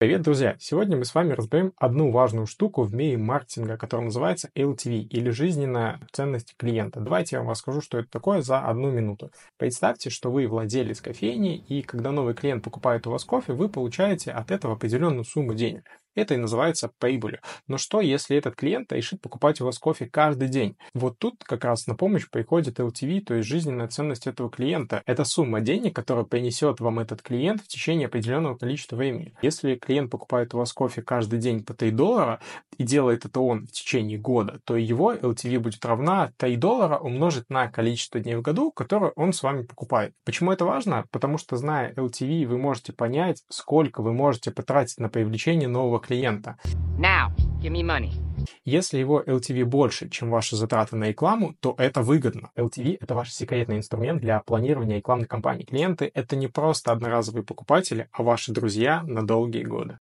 Привет, друзья! Сегодня мы с вами разберем одну важную штуку в мире маркетинга, которая называется LTV или жизненная ценность клиента. Давайте я вам расскажу, что это такое за одну минуту. Представьте, что вы владелец кофейни, и когда новый клиент покупает у вас кофе, вы получаете от этого определенную сумму денег. Это и называется прибылью. Но что, если этот клиент решит покупать у вас кофе каждый день? Вот тут как раз на помощь приходит LTV, то есть жизненная ценность этого клиента. Это сумма денег, которая принесет вам этот клиент в течение определенного количества времени. Если клиент покупает у вас кофе каждый день по 3 доллара и делает это он в течение года, то его LTV будет равна 3 доллара умножить на количество дней в году, которые он с вами покупает. Почему это важно? Потому что, зная LTV, вы можете понять, сколько вы можете потратить на привлечение нового клиента. Now, give me money. Если его LTV больше, чем ваши затраты на рекламу, то это выгодно. LTV — это ваш секретный инструмент для планирования рекламной кампании. Клиенты — это не просто одноразовые покупатели, а ваши друзья на долгие годы.